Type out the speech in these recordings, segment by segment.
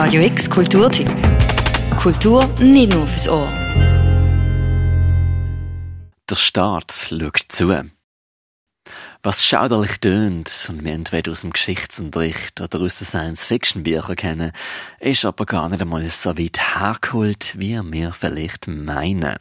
Radio X Kulturtipp. Kultur nicht nur fürs Ohr. Der Staat schaut zu. Was schauderlich tönt und wir entweder aus dem Geschichtsunterricht oder aus den Science-Fiction-Büchern kennen, ist aber gar nicht einmal so weit hergeholt, wie wir vielleicht meinen.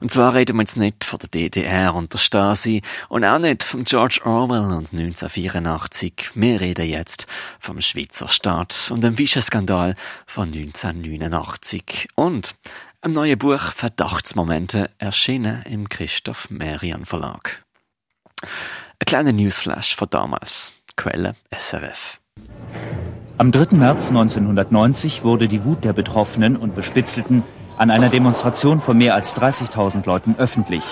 Und zwar reden wir jetzt nicht von der DDR und der Stasi und auch nicht von George Orwell und 1984. Wir reden jetzt vom Schweizer Staat und dem Fischeskandal von 1989 und einem neuen Buch Verdachtsmomente erschienen im Christoph Merian Verlag. Ein kleiner Newsflash von damals. Quelle SRF. Am 3. März 1990 wurde die Wut der Betroffenen und Bespitzelten an einer Demonstration von mehr als 30.000 Leuten öffentlich.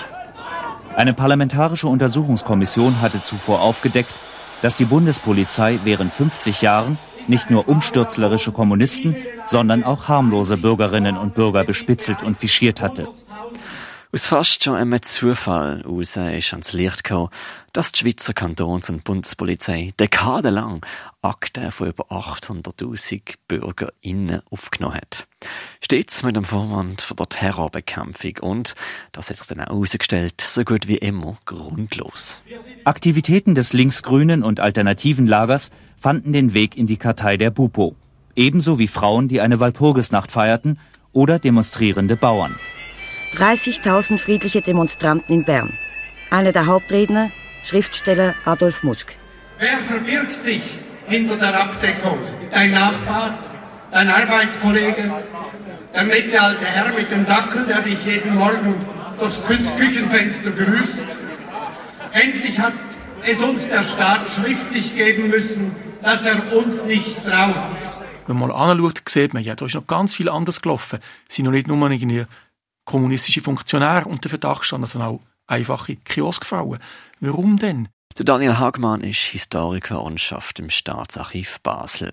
Eine parlamentarische Untersuchungskommission hatte zuvor aufgedeckt, dass die Bundespolizei während 50 Jahren nicht nur umstürzlerische Kommunisten, sondern auch harmlose Bürgerinnen und Bürger bespitzelt und fischiert hatte. Aus fast schon einem Zufall heraus ist ans Licht gekommen, dass die Schweizer Kantons- und Bundespolizei dekadenlang Akten von über 800.000 BürgerInnen aufgenommen hat. Stets mit dem Vorwand von der Terrorbekämpfung und, das hat sich dann auch herausgestellt, so gut wie immer grundlos. Aktivitäten des linksgrünen und alternativen Lagers fanden den Weg in die Kartei der Bupo. Ebenso wie Frauen, die eine Walpurgisnacht feierten oder demonstrierende Bauern. 30.000 friedliche Demonstranten in Bern. Einer der Hauptredner, Schriftsteller Adolf Muschk. Wer verbirgt sich hinter der Abdeckung? Dein Nachbar? Dein Arbeitskollege? Der nette alte Herr mit dem Dackel, der dich jeden Morgen durchs Küchenfenster grüßt? Endlich hat es uns der Staat schriftlich geben müssen, dass er uns nicht traut. Wenn man mal anschaut, sieht man, ja, da ist noch ganz viel anders gelaufen. Es sind noch nicht nur irgendwie kommunistische Funktionäre unter Verdacht standen, sondern auch einfache Kioskfrauen. Warum denn? Der Daniel Hagmann ist Historiker und schafft im Staatsarchiv Basel.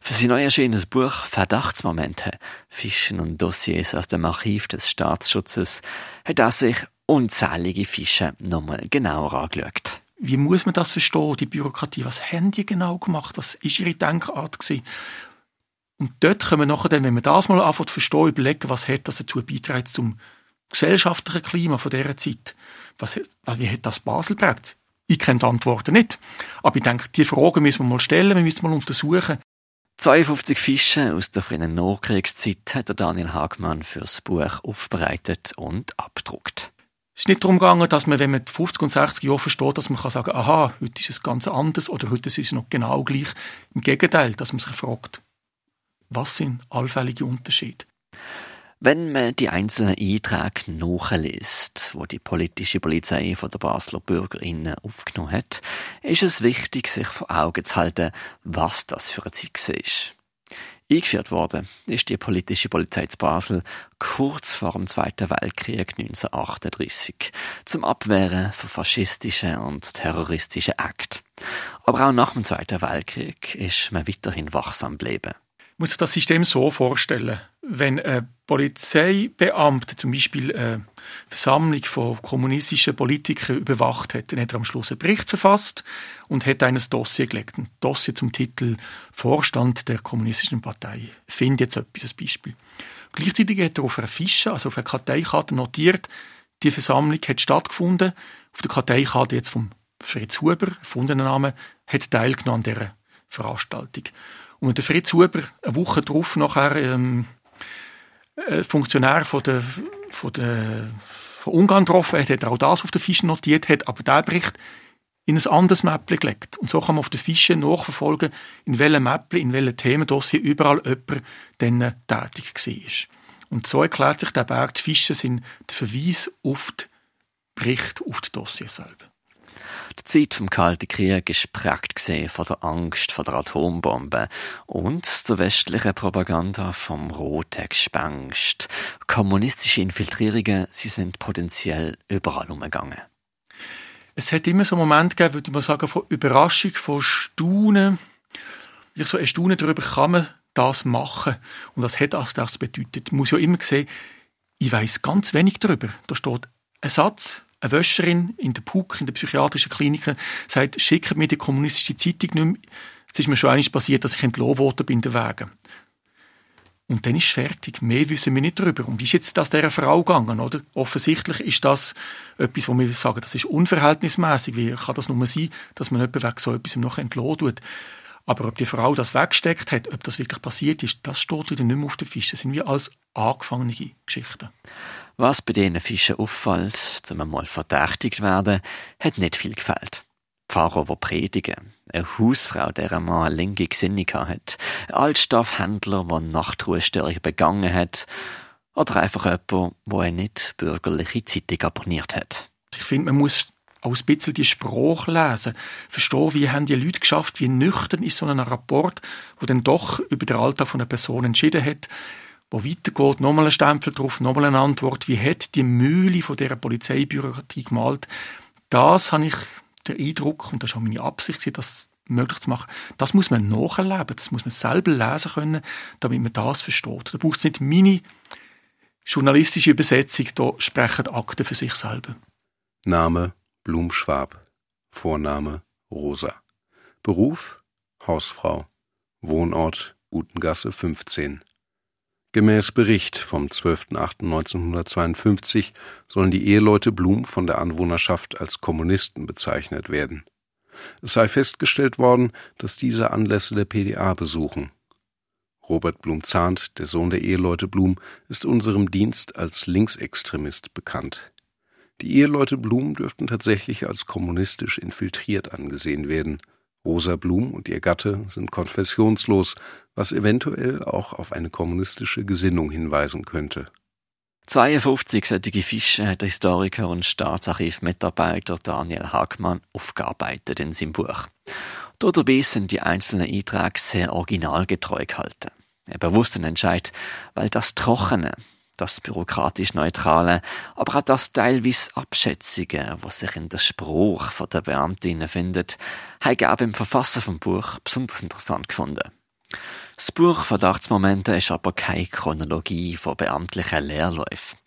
Für sein neu erschienenes Buch Verdachtsmomente, Fischen und Dossiers aus dem Archiv des Staatsschutzes hat er sich unzählige Fische nochmal genauer angeschaut. Wie muss man das verstehen, die Bürokratie? Was haben die genau gemacht? Was ist ihre Denkart gewesen? Und dort können wir nachher dann, wenn wir das mal anfangen zu verstehen, überlegen, was hat das dazu beitragen zum gesellschaftlichen Klima von dieser Zeit? Was, wie hat das Basel geprägt? Ich kenne die Antworten nicht. Aber ich denke, die Fragen müssen wir mal stellen, wir müssen mal untersuchen. 52 Fische aus der frühen Nachkriegszeit hat der Daniel Hagmann fürs Buch aufbereitet und abgedruckt. Es ist nicht darum gegangen, dass man, wenn man 50 und 60 Jahre versteht, dass man kann sagen, aha, heute ist es ganz anders oder heute ist es noch genau gleich. Im Gegenteil, dass man sich fragt, was sind allfällige Unterschiede? Wenn man die einzelnen Einträge nachliest, wo die politische Polizei von der Basler BürgerInnen aufgenommen hat, ist es wichtig, sich vor Augen zu halten, was das für eine Zeit war. Eingeführt worden ist die politische Polizei zu Basel kurz vor dem Zweiten Weltkrieg 1938 zum Abwehren von faschistischen und terroristischen Akten. Aber auch nach dem Zweiten Weltkrieg ist man weiterhin wachsam geblieben muss sich das System so vorstellen. Wenn ein Polizeibeamter zum Beispiel eine Versammlung von kommunistischen Politikern überwacht hat, dann hat er am Schluss einen Bericht verfasst und hat ein Dossier gelegt. Ein Dossier zum Titel Vorstand der kommunistischen Partei. Finde jetzt etwas, ein Beispiel. Gleichzeitig hat er auf einer Fische, also auf einer Karteikarte notiert, die Versammlung hat stattgefunden. Auf der Karteikarte jetzt vom Fritz Huber, erfundenen Namen, hat teilgenommen an dieser Veranstaltung. Und der Fritz Huber eine Woche darauf nachher ähm, äh, Funktionär von, der, von, der, von Ungarn getroffen hat, hat er auch das auf der Fische notiert, hat aber der Bericht in ein anderes Mäppchen gelegt. Und so kann man auf der Fische nachverfolgen, in welchem Mäppchen, in welchem Themendossier überall jemand dann tätig war. Und so erklärt sich der Berg, die Fische sind der Verweis auf den Bericht, auf das Dossier selber. Die Zeit vom Kalten Krieg ist prägt von der Angst vor der Atombombe und der westlichen Propaganda vom roten Gespenst. Kommunistische Infiltrierungen, sie sind potenziell überall umgegangen. Es hat immer so einen Moment gegeben, würde man sagen, von Überraschung, von Staunen. Ich so erstaunen darüber, kann man das machen? Und was hat das bedeutet? Man muss ja immer sehen, ich weiß ganz wenig darüber. Da steht ein Satz, eine Wäscherin in der PUK, in der psychiatrischen Klinik, sagt, schickt mir die kommunistische Zeitung nicht mehr. Es ist mir schon einmal passiert, dass ich entlohnt worden bin, der Wegen. und dann ist fertig. Mehr wissen wir nicht darüber. Und wie ist jetzt das dieser Frau gegangen, oder? Offensichtlich ist das etwas, wo wir sagen, das ist unverhältnismäßig. Wie kann das nur sein, dass man jemanden wegen so etwas noch entlohnt tut? Aber ob die Frau das weggesteckt hat, ob das wirklich passiert ist, das steht wieder nicht mehr auf der Fische. Das sind wir als angefangene Geschichten. Was bei diesen Fischen auffällt, zum einmal verdächtigt werden, hat nicht viel gefällt. Pfarrer, der predigen, eine Hausfrau, der einmal eine linke Gesinnung hat, ein Altstoffhändler, der Nachtruhestörung begangen hat, oder einfach jemand, der eine nicht bürgerliche Zeitung abonniert hat. Ich finde, man muss auch ein bisschen die Sprache lesen, verstehen, wie haben die Leute geschafft, wie nüchtern ist so ein Rapport, wo dann doch über den Alltag von einer Person entschieden hat, wo weitergeht, nochmal ein Stempel drauf, nochmal eine Antwort, wie hat die Mühle von dieser Polizeibürokratie gemalt. Das habe ich der Eindruck, und das ist auch meine Absicht, das möglich zu machen, das muss man nachleben, das muss man selber lesen können, damit man das versteht. Da braucht es nicht meine journalistische Übersetzung, da sprechen Akten für sich selber. Name Blumschwab, Vorname Rosa, Beruf Hausfrau, Wohnort Utengasse 15. Gemäß Bericht vom 12.08.1952 sollen die Eheleute Blum von der Anwohnerschaft als Kommunisten bezeichnet werden. Es sei festgestellt worden, dass diese Anlässe der PDA besuchen. Robert Blum-Zahnt, der Sohn der Eheleute Blum, ist unserem Dienst als Linksextremist bekannt. Die Eheleute Blum dürften tatsächlich als kommunistisch infiltriert angesehen werden – Rosa Blum und ihr Gatte sind konfessionslos, was eventuell auch auf eine kommunistische Gesinnung hinweisen könnte. 52 solche Fische hat der Historiker und Staatsarchivmitarbeiter Daniel Hagmann aufgearbeitet in seinem Buch. Dabei sind die einzelnen Einträge sehr originalgetreu gehalten. Ein bewusster Entscheid, weil das Trockene, das bürokratisch Neutrale, aber auch das teilweise Abschätzige, was sich in der Spruch von der Beamtin findet, habe ich auch beim Verfassen vom Buch besonders interessant gefunden. Das Buch Verdachtsmomente ist aber keine Chronologie von beamtlichen Lehrläufen.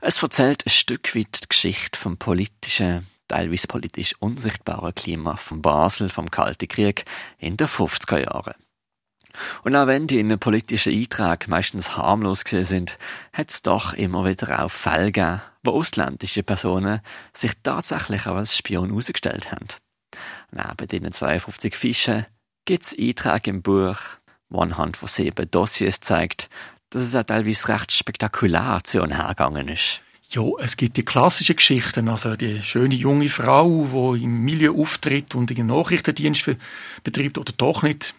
Es erzählt ein Stück weit die Geschichte vom politischen, teilweise politisch unsichtbaren Klima von Basel vom Kalten Krieg in den 50er Jahren. Und auch wenn die in den politischen Einträgen meistens harmlos gewesen sind, hat es doch immer wieder auch Fälle gegeben, wo ausländische Personen sich tatsächlich auch als Spion herausgestellt haben. Neben diesen 52 Fischen gibt es Einträge im Buch, wo anhand von sieben Dossiers zeigt, dass es auch teilweise recht spektakulär zu hergegangen ist. Ja, es gibt die klassischen Geschichten, also die schöne junge Frau, die im Milieu auftritt und einen Nachrichtendienst betreibt oder doch nicht,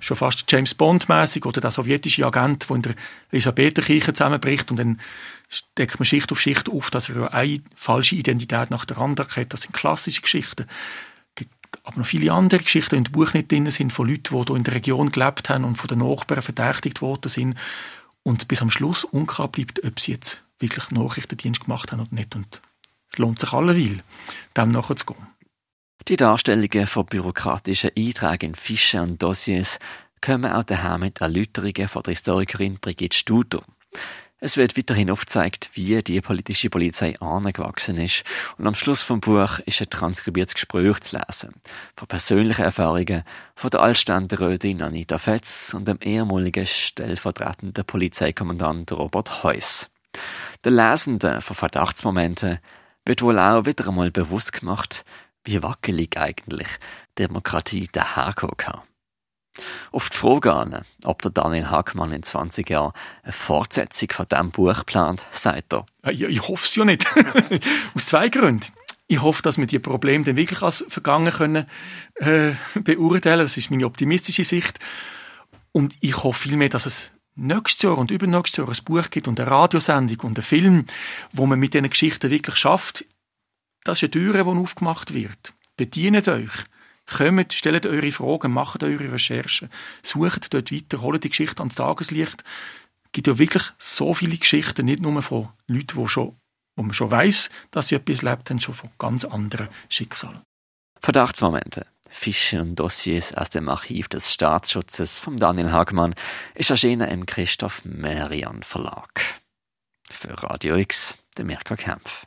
schon fast James Bond mäßig oder der sowjetische Agent, der in der Elisabetherkirche zusammenbricht und dann steckt man Schicht auf Schicht auf, dass er eine falsche Identität nach der anderen hat. Das sind klassische Geschichten. Es gibt aber noch viele andere Geschichten, die in dem Buch nicht drin sind, von Leuten, die hier in der Region gelebt haben und von den Nachbarn verdächtigt worden sind und bis am Schluss unklar bleibt, ob sie jetzt wirklich Nachrichtendienst gemacht haben oder nicht. Und es lohnt sich alleweil, dem nachzugehen. Die Darstellungen von bürokratischen Einträgen in Fischen und Dossiers kommen auch daher mit Erläuterungen von der Historikerin Brigitte Studer. Es wird weiterhin aufgezeigt, wie die politische Polizei angewachsen ist und am Schluss vom Buch ist ein transkribiertes Gespräch zu lesen. Von persönlichen Erfahrungen von der Altständerätin Anita Fetz und dem ehemaligen stellvertretenden Polizeikommandant Robert Heuss. Der Lesenden von Verdachtsmomenten wird wohl auch wieder einmal bewusst gemacht, wie wackelig eigentlich Demokratie daherkommen kann. Auf die Frage ob der Daniel Hackmann in 20 Jahren eine Fortsetzung von diesem Buch plant, sagt er. Ich, ich hoffe es ja nicht. Aus zwei Gründen. Ich hoffe, dass wir die Probleme dann wirklich als vergangen können äh, beurteilen. Das ist meine optimistische Sicht. Und ich hoffe vielmehr, dass es nächstes Jahr und übernächstes Jahr ein Buch gibt und eine Radiosendung und einen Film, wo man mit diesen Geschichten wirklich schafft, das ist eine Tür, die aufgemacht wird. Bedient euch. Kommt, stellt eure Fragen, macht eure Recherchen, sucht dort weiter, holt die Geschichte ans Tageslicht. Es gibt ja wirklich so viele Geschichten, nicht nur von Leuten, die schon, wo man schon weiß, dass sie etwas erlebt haben, schon von ganz anderen Schicksalen. Verdachtsmomente. Fische und Dossiers aus dem Archiv des Staatsschutzes von Daniel Hagmann ist erschienen im Christoph Merian Verlag. Für Radio X, der Mirka Kempf.